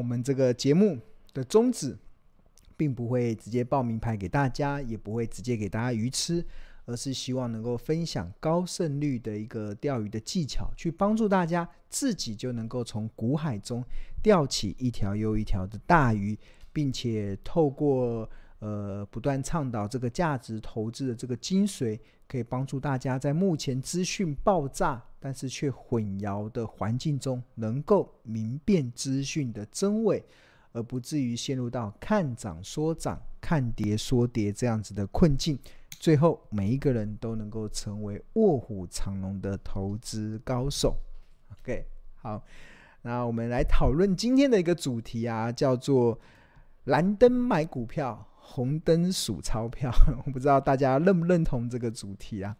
我们这个节目的宗旨，并不会直接报名牌给大家，也不会直接给大家鱼吃，而是希望能够分享高胜率的一个钓鱼的技巧，去帮助大家自己就能够从股海中钓起一条又一条的大鱼，并且透过呃不断倡导这个价值投资的这个精髓，可以帮助大家在目前资讯爆炸但是却混淆的环境中，能够明辨资讯的真伪。而不至于陷入到看涨说涨、看跌说跌这样子的困境，最后每一个人都能够成为卧虎藏龙的投资高手。OK，好，那我们来讨论今天的一个主题啊，叫做蓝灯买股票，红灯数钞票。我不知道大家认不认同这个主题啊？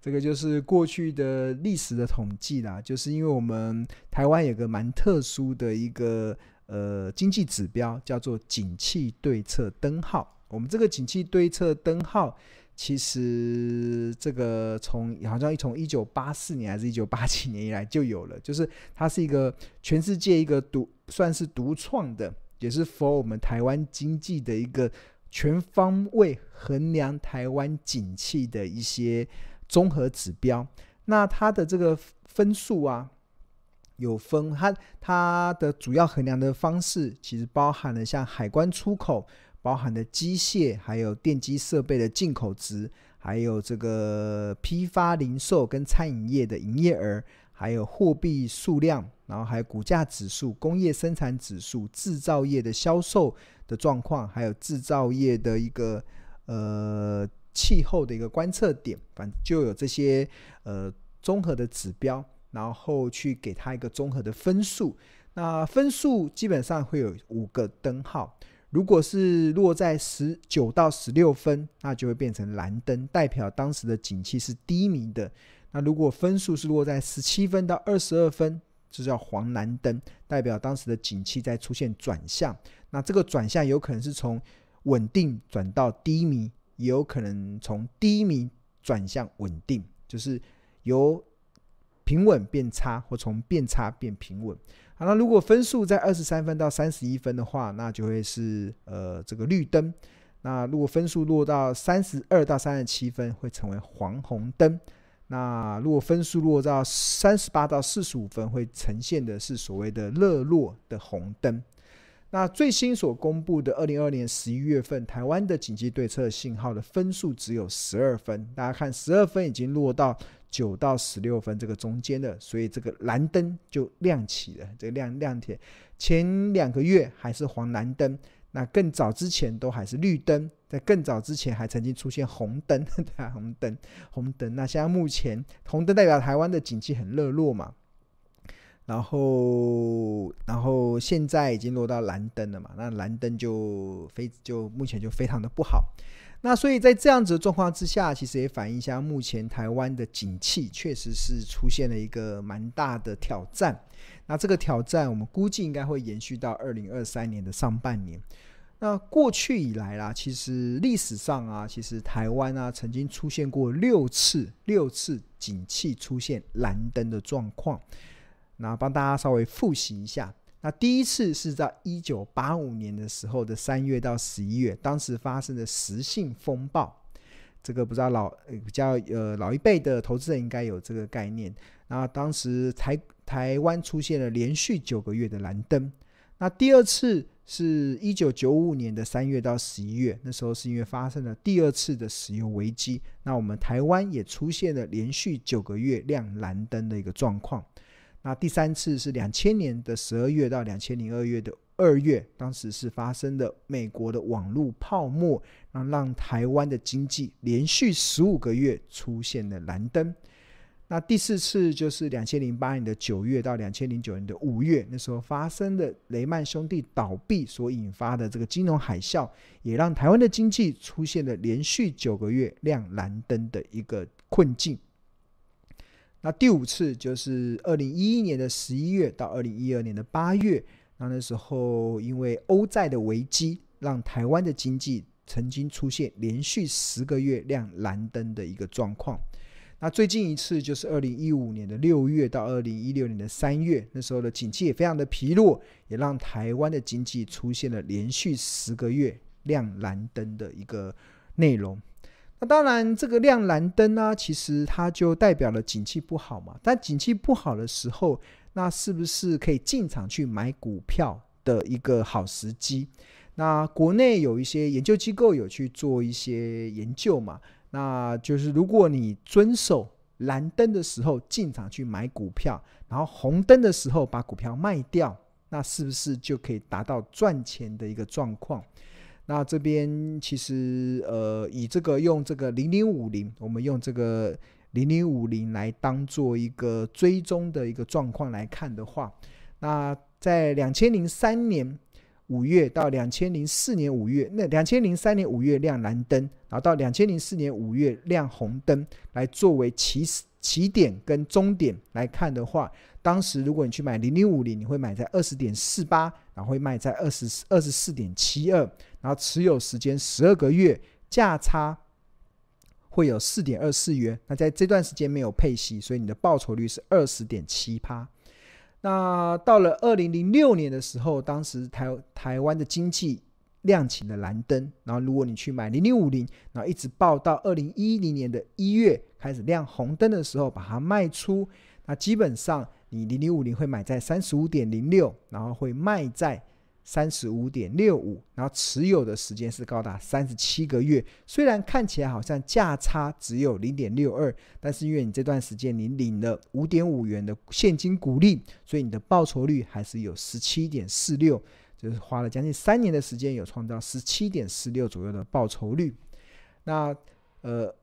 这个就是过去的历史的统计啦，就是因为我们台湾有个蛮特殊的一个。呃，经济指标叫做景气对策灯号。我们这个景气对策灯号，其实这个从好像从一九八四年还是一九八七年以来就有了，就是它是一个全世界一个独算是独创的，也是 for 我们台湾经济的一个全方位衡量台湾景气的一些综合指标。那它的这个分数啊。有分，它它的主要衡量的方式，其实包含了像海关出口，包含的机械，还有电机设备的进口值，还有这个批发零售跟餐饮业的营业额，还有货币数量，然后还有股价指数、工业生产指数、制造业的销售的状况，还有制造业的一个呃气候的一个观测点，反正就有这些呃综合的指标。然后去给他一个综合的分数，那分数基本上会有五个灯号，如果是落在十九到十六分，那就会变成蓝灯，代表当时的景气是低迷的。那如果分数是落在十七分到二十二分，就叫黄蓝灯，代表当时的景气在出现转向。那这个转向有可能是从稳定转到低迷，也有可能从低迷转向稳定，就是由。平稳变差，或从变差变平稳。好，那如果分数在二十三分到三十一分的话，那就会是呃这个绿灯。那如果分数落到三十二到三十七分，会成为黄红灯。那如果分数落到三十八到四十五分，会呈现的是所谓的热络的红灯。那最新所公布的二零二二年十一月份台湾的紧急对策信号的分数只有十二分，大家看十二分已经落到九到十六分这个中间了，所以这个蓝灯就亮起了，这个亮亮点。前两个月还是黄蓝灯，那更早之前都还是绿灯，在更早之前还曾经出现红灯，对啊，红灯红灯。那现在目前红灯代表台湾的景气很热络嘛。然后，然后现在已经落到蓝灯了嘛？那蓝灯就非就目前就非常的不好。那所以在这样子的状况之下，其实也反映一下目前台湾的景气确实是出现了一个蛮大的挑战。那这个挑战，我们估计应该会延续到二零二三年的上半年。那过去以来啦，其实历史上啊，其实台湾啊曾经出现过六次六次景气出现蓝灯的状况。那帮大家稍微复习一下，那第一次是在一九八五年的时候的三月到十一月，当时发生的实性风暴，这个不知道老比较呃老一辈的投资人应该有这个概念。那当时台台湾出现了连续九个月的蓝灯。那第二次是一九九五年的三月到十一月，那时候是因为发生了第二次的石油危机，那我们台湾也出现了连续九个月亮蓝灯的一个状况。那第三次是两千年的十二月到两千零二月的二月，当时是发生的美国的网络泡沫，让让台湾的经济连续十五个月出现了蓝灯。那第四次就是两千零八年的九月到两千零九年的五月，那时候发生的雷曼兄弟倒闭所引发的这个金融海啸，也让台湾的经济出现了连续九个月亮蓝灯的一个困境。那第五次就是二零一一年的十一月到二零一二年的八月，那那时候因为欧债的危机，让台湾的经济曾经出现连续十个月亮蓝灯的一个状况。那最近一次就是二零一五年的六月到二零一六年的三月，那时候的景气也非常的疲弱，也让台湾的经济出现了连续十个月亮蓝灯的一个内容。那当然，这个亮蓝灯呢、啊，其实它就代表了景气不好嘛。但景气不好的时候，那是不是可以进场去买股票的一个好时机？那国内有一些研究机构有去做一些研究嘛。那就是如果你遵守蓝灯的时候进场去买股票，然后红灯的时候把股票卖掉，那是不是就可以达到赚钱的一个状况？那这边其实呃，以这个用这个零零五零，我们用这个零零五零来当做一个追踪的一个状况来看的话，那在两千零三年。五月到两千零四年五月，那两千零三年五月亮蓝灯，然后到两千零四年五月亮红灯，来作为起起点跟终点来看的话，当时如果你去买零零五零，你会买在二十点四八，然后会卖在二十二十四点七二，然后持有时间十二个月，价差会有四点二四元。那在这段时间没有配息，所以你的报酬率是二十点七趴。那到了二零零六年的时候，当时台台湾的经济亮起了蓝灯，然后如果你去买零零五零，然后一直报到二零一零年的一月开始亮红灯的时候，把它卖出，那基本上你零零五零会买在三十五点零六，然后会卖在。三十五点六五，然后持有的时间是高达三十七个月。虽然看起来好像价差只有零点六二，但是因为你这段时间你领了五点五元的现金股利，所以你的报酬率还是有十七点四六，就是花了将近三年的时间，有创造十七点四六左右的报酬率。那呃，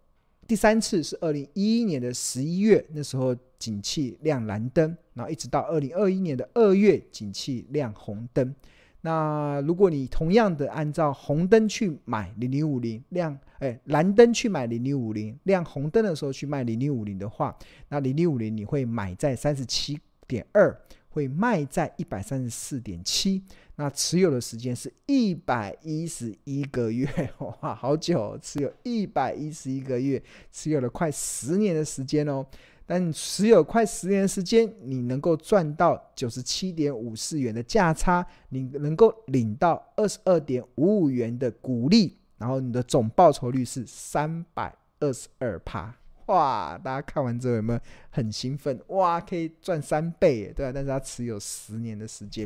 第三次是二零一一年的十一月，那时候景气亮蓝灯，然后一直到二零二一年的二月，景气亮红灯。那如果你同样的按照红灯去买零零五零亮，哎，蓝灯去买零零五零亮红灯的时候去卖零零五零的话，那零零五零你会买在三十七点二，会卖在一百三十四点七，那持有的时间是一百一十一个月，哇，好久，持有一百一十一个月，持有了快十年的时间哦。但持有快十年时间，你能够赚到九十七点五四元的价差，你能够领到二十二点五五元的股利，然后你的总报酬率是三百二十二趴。哇！大家看完之后有没有很兴奋？哇，可以赚三倍，对吧？但是它持有十年的时间，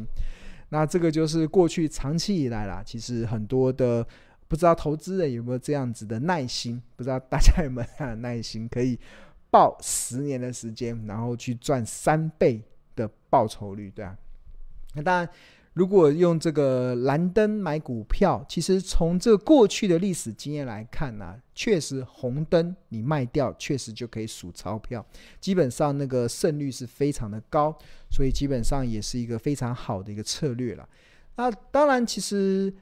那这个就是过去长期以来啦，其实很多的不知道投资人有没有这样子的耐心，不知道大家有没有这样的耐心可以。报十年的时间，然后去赚三倍的报酬率，对啊。那当然，如果用这个蓝灯买股票，其实从这过去的历史经验来看呢、确实红灯你卖掉，确实就可以数钞票，基本上那个胜率是非常的高，所以基本上也是一个非常好的一个策略了。那当然，其实。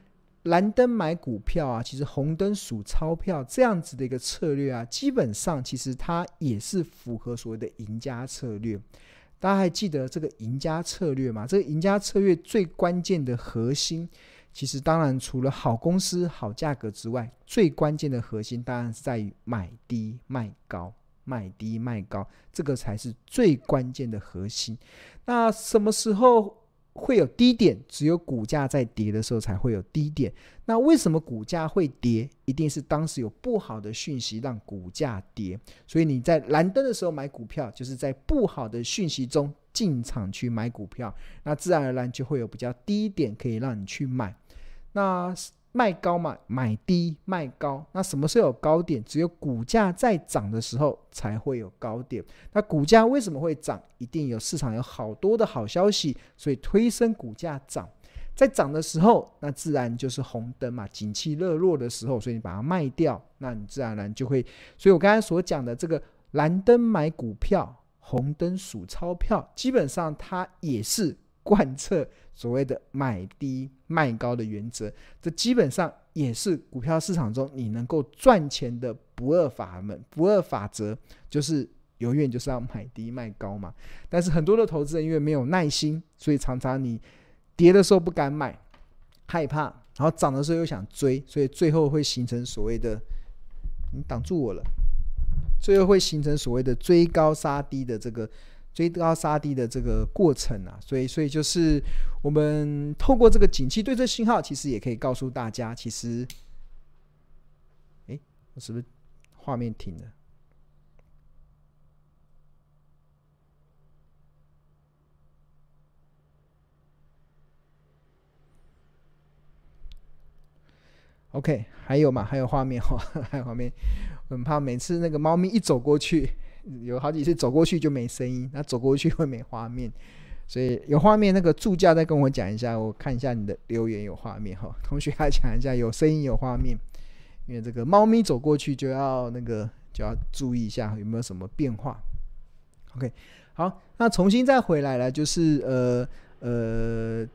蓝灯买股票啊，其实红灯数钞票这样子的一个策略啊，基本上其实它也是符合所谓的赢家策略。大家还记得这个赢家策略吗？这个赢家策略最关键的核心，其实当然除了好公司、好价格之外，最关键的核心当然是在于买低卖高，买低卖高，这个才是最关键的核心。那什么时候会有低点，只有股价在跌的时候才会有低点。那为什么股价会跌？一定是当时有不好的讯息让股价跌。所以你在蓝灯的时候买股票，就是在不好的讯息中进场去买股票，那自然而然就会有比较低点可以让你去买。那。卖高嘛，买低卖高。那什么时候有高点？只有股价在涨的时候才会有高点。那股价为什么会涨？一定有市场有好多的好消息，所以推升股价涨。在涨的时候，那自然就是红灯嘛，景气热络的时候，所以你把它卖掉，那你自然而然就会。所以我刚才所讲的这个蓝灯买股票，红灯数钞票，基本上它也是。贯彻所谓的买低卖高的原则，这基本上也是股票市场中你能够赚钱的不二法门、不二法则，就是永远就是要买低卖高嘛。但是很多的投资人因为没有耐心，所以常常你跌的时候不敢买，害怕，然后涨的时候又想追，所以最后会形成所谓的“你挡住我了”，最后会形成所谓的追高杀低的这个追高杀低的这个过程啊。所以，所以就是我们透过这个景气对这信号，其实也可以告诉大家，其实，哎，我是不是画面停了？OK，还有嘛？还有画面哈，还有画面。很怕每次那个猫咪一走过去，有好几次走过去就没声音，那走过去会没画面。所以有画面，那个助教再跟我讲一下，我看一下你的留言有画面哈。同学还讲一下有声音有画面，因为这个猫咪走过去就要那个就要注意一下有没有什么变化。OK，好，那重新再回来了，就是呃呃。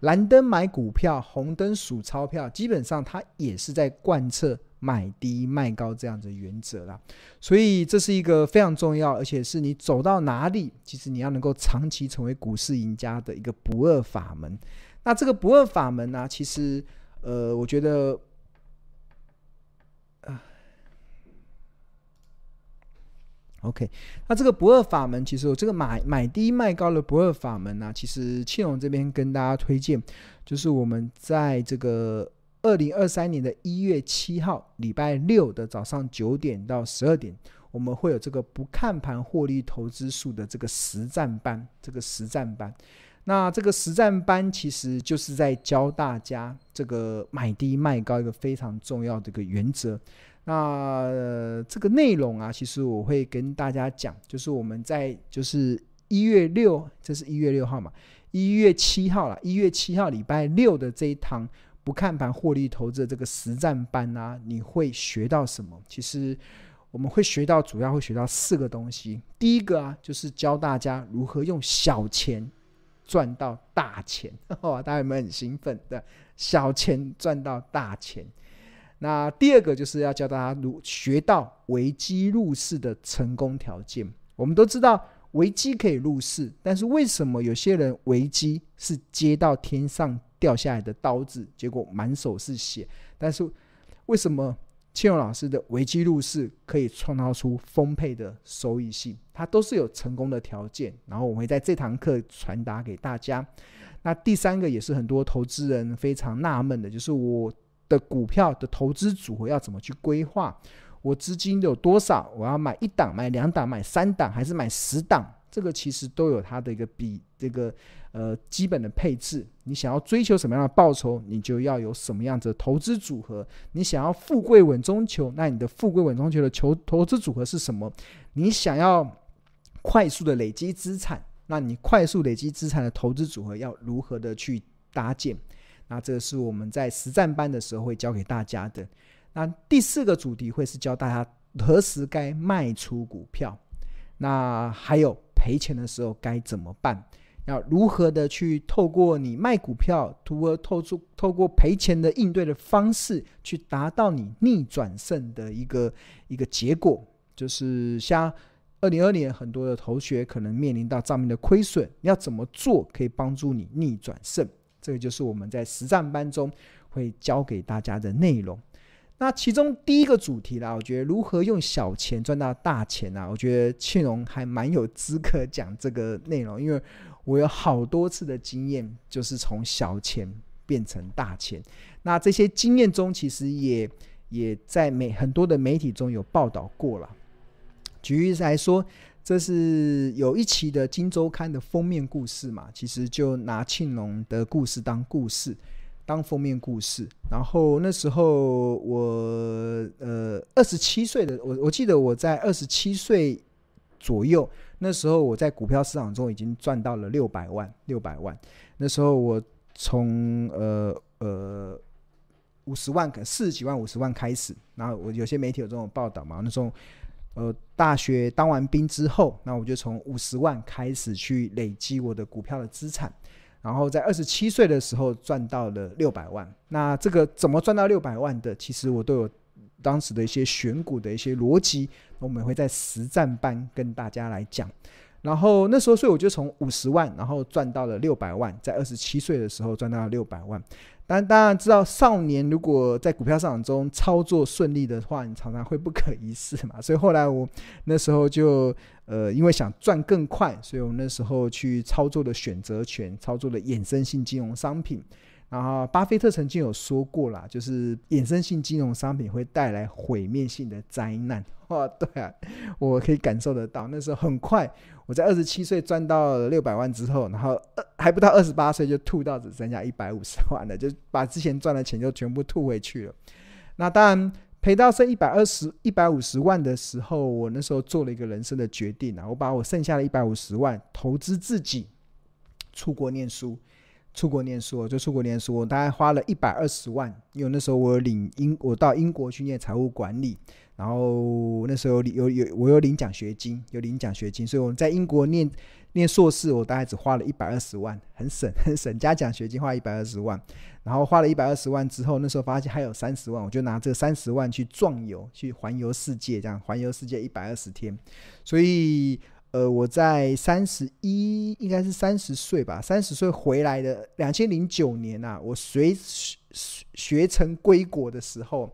蓝灯买股票，红灯数钞票，基本上它也是在贯彻买低卖高这样的原则啦。所以这是一个非常重要，而且是你走到哪里，其实你要能够长期成为股市赢家的一个不二法门。那这个不二法门呢、其实呃，我觉得。OK，那这个不二法门，其实我这个买买低卖高的不二法门呢、其实庆荣这边跟大家推荐，就是我们在这个二零二三年的一月七号礼拜六的早上九点到十二点，我们会有这个不看盘获利投资术的这个实战班，这个实战班。那这个实战班其实就是在教大家这个买低卖高一个非常重要的一个原则。那、这个内容啊，其实我会跟大家讲，就是我们在就是一月六，这是一月六号嘛，一月七号了，一月七号礼拜六的这一堂不看盘获利投资的这个实战班啊，你会学到什么？其实我们会学到，主要会学到四个东西。第一个啊，就是教大家如何用小钱赚到大钱。哇，大家有没有很兴奋的？小钱赚到大钱。那第二个就是要教大家如学到危机入市的成功条件。我们都知道危机可以入市，但是为什么有些人危机是接到天上掉下来的刀子，结果满手是血？但是为什么庆荣老师的维基入市可以创造出丰沛的收益性？它都是有成功的条件。然后我会在这堂课传达给大家。那第三个也是很多投资人非常纳闷的，就是我。的股票的投资组合要怎么去规划？我资金有多少？我要买一档、买两档、买三档，还是买十档？这个其实都有它的一个比这个呃基本的配置。你想要追求什么样的报酬，你就要有什么样子的投资组合。你想要富贵稳中求，那你的富贵稳中求的求投资组合是什么？你想要快速的累积资产，那你快速累积资产的投资组合要如何的去搭建？那这个是我们在实战班的时候会教给大家的。那第四个主题会是教大家何时该卖出股票，那还有赔钱的时候该怎么办？要如何的去透过你卖股票，如何透出透过赔钱的应对的方式，去达到你逆转胜的一个一个结果？就是像二零二二年很多的同学可能面临到账面的亏损，你要怎么做可以帮助你逆转胜？这个就是我们在实战班中会教给大家的内容。那其中第一个主题啦，我觉得如何用小钱赚到大钱啊？我觉得庆荣还蛮有资格讲这个内容，因为我有好多次的经验，就是从小钱变成大钱。那这些经验中，其实也也在媒很多的媒体中有报道过了。举例来说。这是有一期的《金周刊》的封面故事嘛？其实就拿庆隆的故事当故事，当封面故事。然后那时候我呃二十七岁的我，我记得我在二十七岁左右，那时候我在股票市场中已经赚到了六百万，六百万。那时候我从呃呃五十万，四十几万五十万开始。然后我有些媒体有这种报道嘛？那时候。呃，大学当完兵之后，那我就从五十万开始去累积我的股票的资产，然后在二十七岁的时候赚到了六百万。那这个怎么赚到六百万的？其实我都有当时的一些选股的一些逻辑，我们会在实战班跟大家来讲。然后那时候，所以我就从五十万，然后赚到了六百万，在二十七岁的时候赚到了六百万。但当然知道，少年如果在股票市场中操作顺利的话，你常常会不可一世嘛。所以后来我那时候就呃，因为想赚更快，所以我那时候去操作了选择权，操作了衍生性金融商品。然后，巴菲特曾经有说过啦，就是衍生性金融商品会带来毁灭性的灾难。哇，对啊，我可以感受得到。那时候很快，我在二十七岁赚到了六百万之后，然后还不到二十八岁就吐到只剩下一百五十万了，就把之前赚的钱就全部吐回去了。那当然赔到剩一百二十一百五十万的时候，我那时候做了一个人生的决定啊，我把我剩下的一百五十万投资自己，出国念书。出国念书，就出国念书，我大概花了一百二十万，因为那时候我有领英，我到英国去念财务管理，然后那时候有有，有我有领奖学金，有领奖学金，所以我在英国念念硕士，我大概只花了一百二十万，很省很省，加奖学金花一百二十万，然后花了一百二十万之后，那时候发现还有三十万，我就拿这三十万去壮游，去环游世界，这样环游世界一百二十天，所以。呃，我在三十一，应该是三十岁吧，三十岁回来的两千零九年啊，我学学成归国的时候，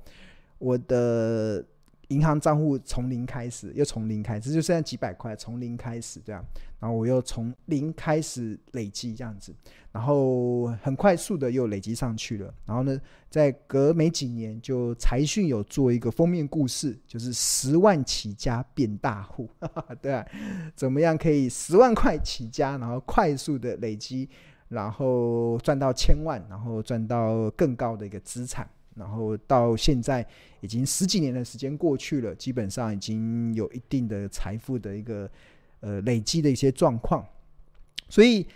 我的。银行账户从零开始，又从零开始，就剩下几百块，从零开始这样，然后我又从零开始累积这样子，然后很快速的又累积上去了。然后呢，在隔没几年，就财讯有做一个封面故事，就是十万起家变大户，对啊，怎么样可以十万块起家，然后快速的累积，然后赚到千万，然后赚到更高的一个资产。然后到现在已经十几年的时间过去了，基本上已经有一定的财富的一个呃累积的一些状况。所以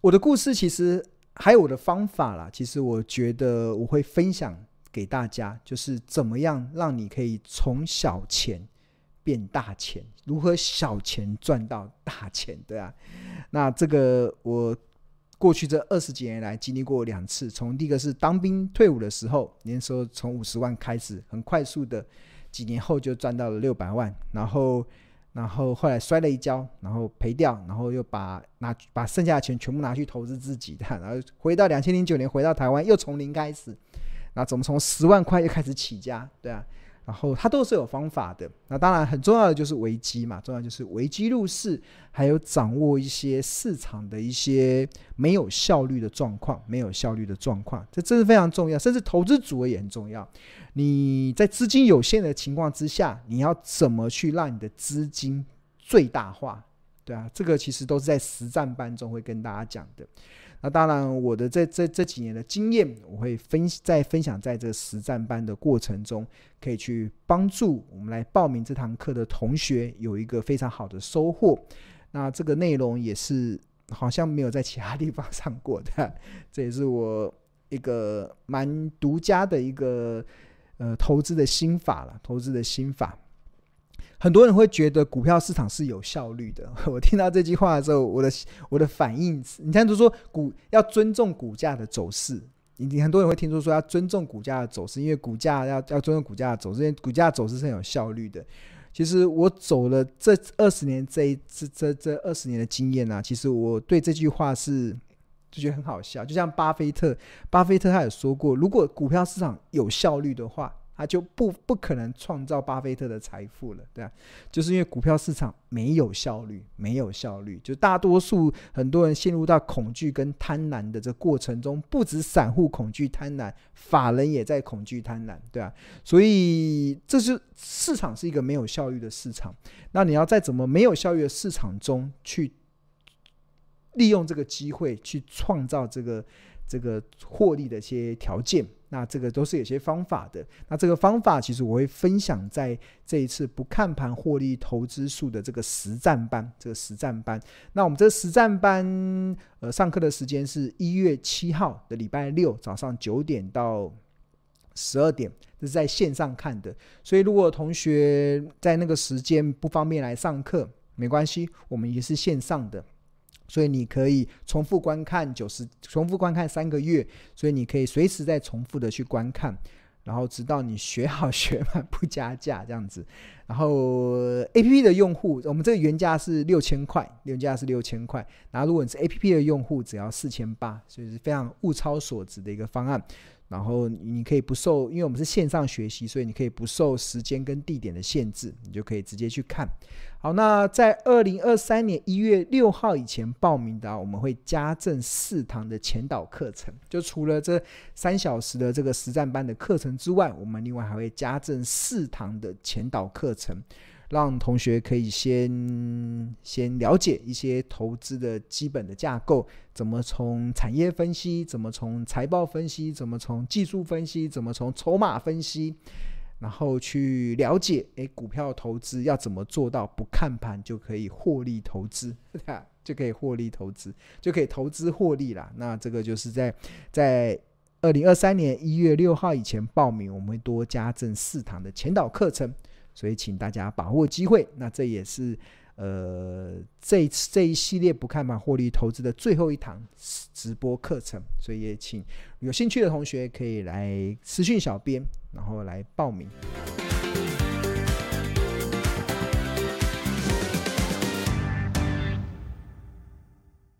我的故事其实还有我的方法啦，其实我觉得我会分享给大家，就是怎么样让你可以从小钱变大钱，如何小钱赚到大钱，对啊，那这个我。过去这二十几年来，经历过两次。从第一个是当兵退伍的时候，那时候从五十万开始，很快速的，几年后就赚到了六百万。然后，然后后来摔了一跤，然后赔掉，然后又把拿把剩下的钱全部拿去投资自己的。然后回到两千零九年，回到台湾，又从零开始。那怎么从十万块又开始起家？对啊。然后它都是有方法的，那当然很重要的就是危机嘛，重要就是危机入市，还有掌握一些市场的一些没有效率的状况，没有效率的状况，这这是非常重要，甚至投资组合也很重要。你在资金有限的情况之下，你要怎么去让你的资金最大化？对啊，这个其实都是在实战班中会跟大家讲的。那当然，我的这这这几年的经验，我会分再分享在这实战班的过程中，可以去帮助我们来报名这堂课的同学有一个非常好的收获。那这个内容也是好像没有在其他地方上过的，这也是我一个蛮独家的一个呃投资的心法了，投资的心法。很多人会觉得股票市场是有效率的。我听到这句话的时候，我的我的反应，你看，就说股要尊重股价的走势。你你很多人会听说说要尊重股价的走势，因为股价要要尊重股价的走势，因为股价走势是很有效率的。其实我走了这二十年这一这这这二十年的经验啊，其实我对这句话是就觉得很好笑。就像巴菲特，巴菲特他有说过，如果股票市场有效率的话。他就不不可能创造巴菲特的财富了，对啊，就是因为股票市场没有效率，没有效率，就大多数很多人陷入到恐惧跟贪婪的这过程中，不止散户恐惧贪婪，法人也在恐惧贪婪，对啊，所以这是市场是一个没有效率的市场，那你要在怎么没有效率的市场中去利用这个机会去创造这个这个获利的一些条件？那这个都是有些方法的。那这个方法其实我会分享在这一次不看盘获利投资术的这个实战班。这个实战班，那我们这实战班，呃，上课的时间是一月七号的礼拜六早上九点到十二点，这是在线上看的。所以如果同学在那个时间不方便来上课，没关系，我们也是线上的。所以你可以重复观看九十，重复观看三个月，所以你可以随时再重复的去观看。然后直到你学好学满不加价这样子。然后 APP 的用户，我们这个原价是六千块，原价是六千块。然后如果你是 APP 的用户，只要四千八，所以是非常物超所值的一个方案。然后你可以不受，因为我们是线上学习，所以你可以不受时间跟地点的限制，你就可以直接去看。好，那在二零二三年一月六号以前报名的，我们会加赠四堂的前导课程。就除了这三小时的这个实战班的课程之外，我们另外还会加赠四堂的前导课程。让同学可以先先了解一些投资的基本的架构，怎么从产业分析，怎么从财报分析，怎么从技术分析，怎么从筹码分析，然后去了解，诶，股票投资要怎么做到不看盘就可以获利投资，就可以获利投资，就可以投资获利啦。那这个就是在在二零二三年一月六号以前报名，我们会多加赠四堂的前导课程。所以，请大家把握机会。那这也是呃这一次这一系列不看盘获利投资的最后一堂直播课程。所以也请有兴趣的同学可以来私信小编，然后来报名。